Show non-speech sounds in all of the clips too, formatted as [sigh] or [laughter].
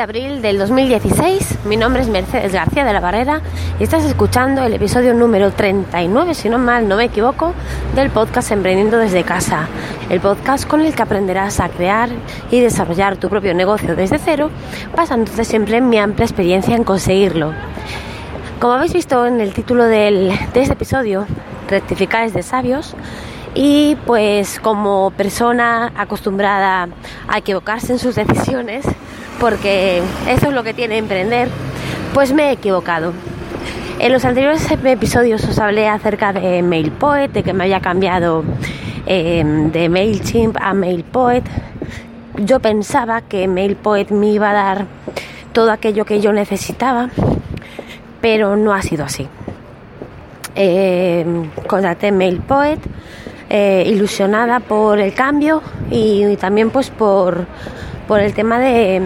de abril del 2016. Mi nombre es Mercedes García de la Barrera y estás escuchando el episodio número 39, si no mal no me equivoco, del podcast Emprendiendo desde casa. El podcast con el que aprenderás a crear y desarrollar tu propio negocio desde cero, basándote siempre en mi amplia experiencia en conseguirlo. Como habéis visto en el título del, de este episodio, Rectificar es de sabios, y pues como persona acostumbrada a equivocarse en sus decisiones, porque eso es lo que tiene emprender, pues me he equivocado. En los anteriores episodios os hablé acerca de MailPoet, de que me había cambiado eh, de MailChimp a MailPoet. Yo pensaba que MailPoet me iba a dar todo aquello que yo necesitaba, pero no ha sido así. Eh, contacté MailPoet eh, ilusionada por el cambio y, también pues por, por el tema de,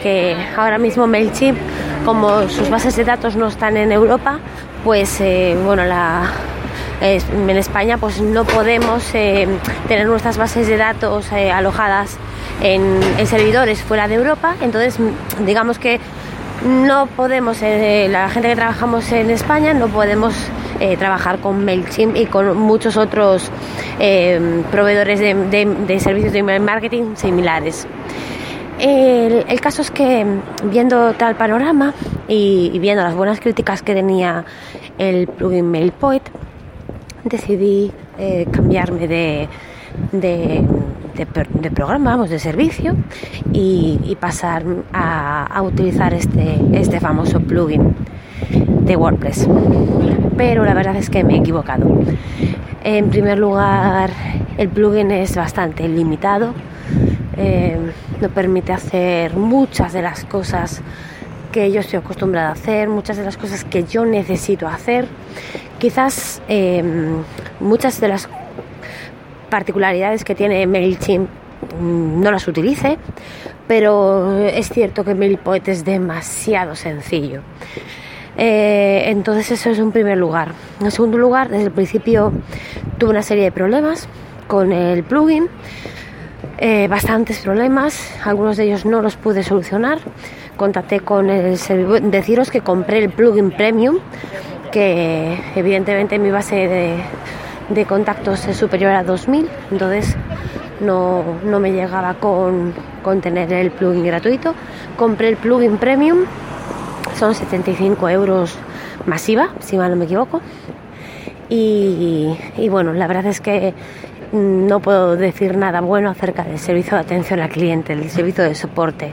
que ahora mismo MailChimp, como sus bases de datos no están en Europa, pues eh, bueno, en España pues no podemos eh, tener nuestras bases de datos alojadas en, servidores fuera de Europa, entonces digamos que no podemos, la gente que trabajamos en España no podemos eh, trabajar con MailChimp y con muchos otros eh, proveedores de, servicios de email marketing similares. El, caso es que viendo tal panorama y, viendo las buenas críticas que tenía el plugin MailPoet, decidí eh, cambiarme de, de, programa, vamos, de servicio y, pasar a, utilizar este, este famoso plugin de WordPress. Pero la verdad es que me he equivocado. En primer lugar, el plugin es bastante limitado. Eh, no permite hacer muchas de las cosas que yo estoy acostumbrada a hacer, muchas de las cosas que yo necesito hacer. Quizás eh, muchas de las particularidades que tiene MailChimp mm, no las utilice, pero es cierto que MailPoet es demasiado sencillo. Eh, entonces eso es un primer lugar. En segundo lugar, desde el principio tuve una serie de problemas con el plugin, eh, bastantes problemas, algunos de ellos no los pude solucionar. Contacté con el deciros que compré el plugin premium, que evidentemente mi base de, contactos es superior a 2000, entonces no, no me llegaba con, con tener el plugin gratuito. Compré el plugin premium son 75 euros masiva, si mal no me equivoco. Y, bueno, la verdad es que no puedo decir nada bueno acerca del servicio de atención al cliente, el servicio de soporte.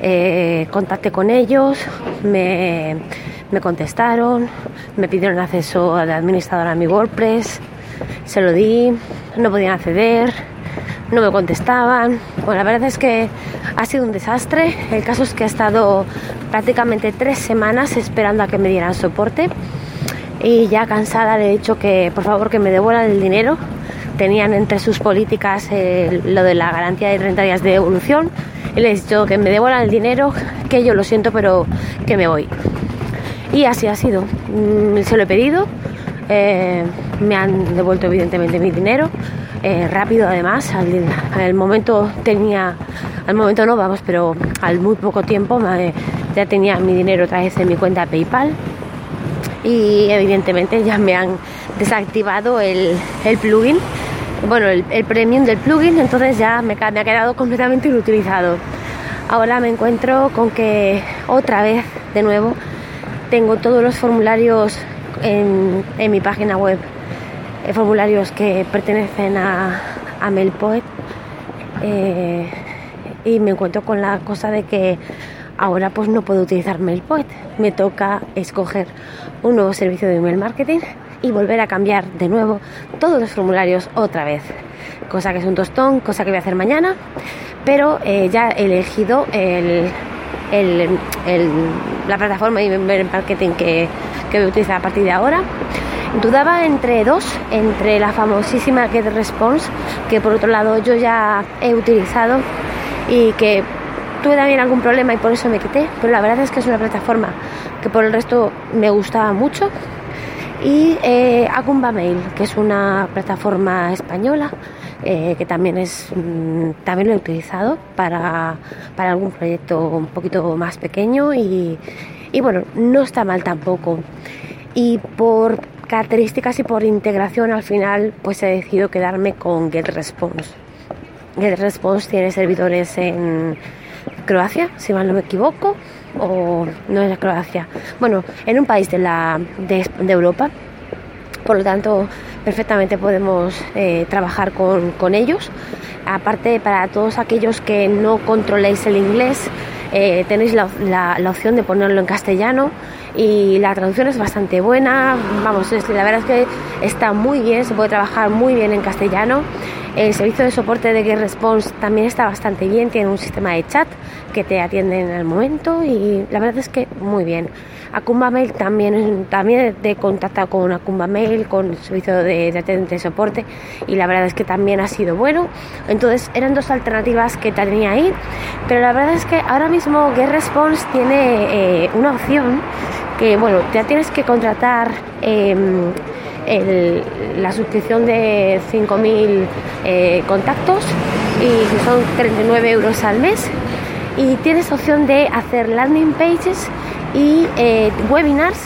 Eh, contacté con ellos, me, me, contestaron, me pidieron acceso al administrador a mi WordPress, se lo di, no podían acceder, no me contestaban. Bueno, la verdad es que ha sido un desastre. El caso es que he estado prácticamente tres semanas esperando a que me dieran soporte y ya cansada le he dicho que por favor que me devuelvan el dinero. Tenían entre sus políticas eh, lo de la garantía de 30 días de evolución y les he dicho que me devuelvan el dinero, que yo lo siento, pero que me voy. Y así ha sido. Mm, se lo he pedido, eh, me han devuelto evidentemente mi dinero eh, rápido además. Al, momento tenía, al momento no vamos, pero al muy poco tiempo ya tenía mi dinero otra vez en mi cuenta PayPal y evidentemente ya me han desactivado el, plugin, bueno, el, premium del plugin, entonces ya me, me ha quedado completamente inutilizado. Ahora me encuentro con que otra vez, de nuevo, tengo todos los formularios en, mi página web eh, formularios que pertenecen a, a Melpoet eh, y me encuentro con la cosa de que ahora pues no puedo utilizar Mailpoet, me toca escoger un nuevo servicio de email marketing y volver a cambiar de nuevo todos los formularios otra vez, cosa que es un tostón, cosa que voy a hacer mañana, pero eh, ya he elegido el, la plataforma de marketing que, que voy a utilizar a partir de ahora Dudaba entre dos, entre la famosísima GetResponse, que por otro lado yo ya he utilizado y que tuve también algún problema y por eso me quité, pero la verdad es que es una plataforma que por el resto me gustaba mucho. Y eh, Mail, que es una plataforma española eh, que también es mm, también lo he utilizado para, para algún proyecto un poquito más pequeño y, y bueno, no está mal tampoco. Y por características y por integración al final pues he decidido quedarme con GetResponse. GetResponse tiene servidores en Croacia, si mal no me equivoco, o no es Croacia, bueno, en un país de, la, de, Europa. Por lo tanto, perfectamente podemos eh, trabajar con, con, ellos. Aparte, para todos aquellos que no controléis el inglés, eh, tenéis la, la, opción de ponerlo en castellano y la traducción es bastante buena. Vamos, la verdad es que está muy bien, se puede trabajar muy bien en castellano. El servicio de soporte de GetResponse también está bastante bien, tiene un sistema de chat que te atiende en el momento y la verdad es que muy bien. Acumba Mail también, también he contactado con Acumba Mail, con el servicio de, de, soporte y la verdad es que también ha sido bueno. Entonces eran dos alternativas que tenía ahí, pero la verdad es que ahora mismo GetResponse tiene eh, una opción que, bueno, ya tienes que contratar. Em, la suscripción de 5.000 eh, contactos y son 39 euros al mes y tienes opción de hacer landing pages y eh, webinars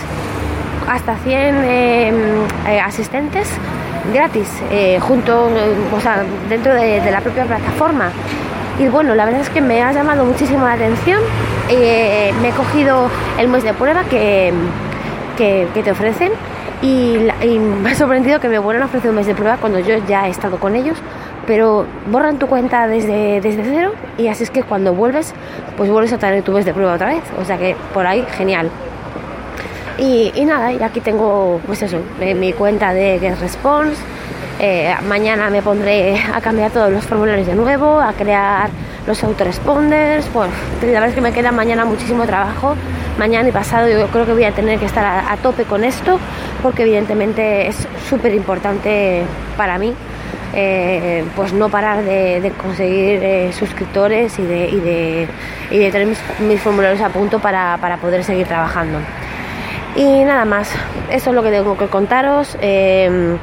hasta 100 em, eh, asistentes gratis junto o sea, dentro de, la propia plataforma y bueno la verdad es que me ha llamado muchísimo la atención me he cogido el mes de prueba que, que te ofrecen y, me ha sorprendido que me vuelvan a ofrecer un mes de prueba cuando yo ya he estado con ellos, pero borran tu cuenta desde, desde cero y así es que cuando vuelves, pues vuelves a tener tu mes de prueba otra vez. O sea que por ahí, genial. Y, nada, y aquí tengo, pues eso, eh, mi cuenta de GetResponse. Eh, mañana me pondré a cambiar todos los formularios de nuevo, a crear los autoresponders. Pues la verdad es que me queda mañana muchísimo trabajo. Mañana y pasado yo creo que voy a tener que estar a, tope con esto porque evidentemente es súper importante para mí. Eh, pues no parar de, conseguir eh, suscriptores y de, tener mis, formularios a punto para, poder seguir trabajando. Y nada más, eso es lo que tengo que contaros. Eh,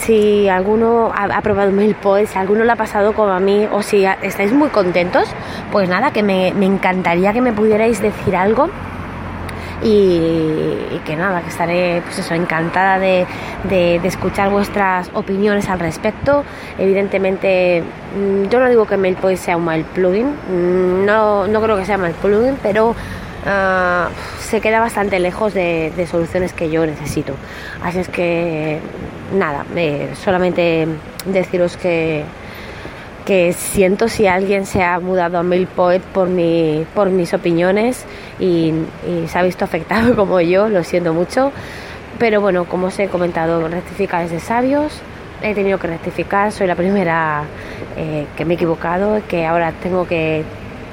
si alguno ha, probado MailPoint, si alguno lo ha pasado como a mí o si estáis muy contentos, pues nada, que me, encantaría que me pudierais decir algo. Y, que nada, que estaré pues encantada de, escuchar vuestras opiniones al respecto. Evidentemente, mm, yo no digo que MailPoint sea un mal plugin, mm, no, no creo que sea mal plugin, pero uh, se queda bastante lejos de, soluciones que yo necesito. Así es que nada, solamente deciros que, que siento si alguien se ha mudado a MailPoet por, mi, por mis opiniones y, se ha visto afectado [laughs] como yo, lo siento mucho. Pero bueno, como os he comentado, rectificar es de sabios. He tenido que rectificar, soy la primera eh, que me he equivocado, que ahora tengo que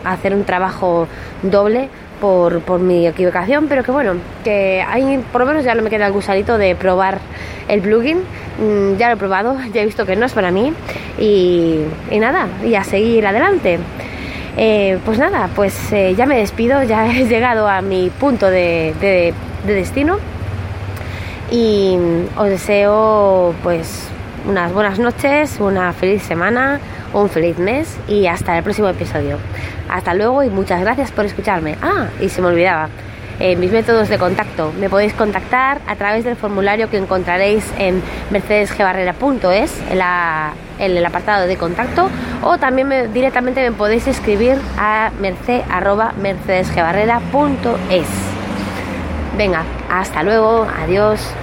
hacer un trabajo doble por, por, mi equivocación, pero que bueno, que hay, por lo menos ya no me queda el gusanito de probar el plugin. Mm, ya lo he probado, [laughs] ya he visto que no es para mí y, nada, y a seguir adelante. Eh, pues nada, pues eh, ya me despido, ya [laughs] he llegado a mi punto de, de, de destino y os deseo pues unas buenas noches, una feliz semana, un feliz mes y hasta el próximo episodio. Hasta luego y muchas gracias por escucharme. Ah, y se me olvidaba. Eh, mis métodos de contacto. Me podéis contactar a través del formulario que encontraréis en mercedesgebarrera.es, en, el apartado de contacto, o también directamente me podéis escribir a merced.mercedesgebarrera.es. Venga, hasta luego, adiós.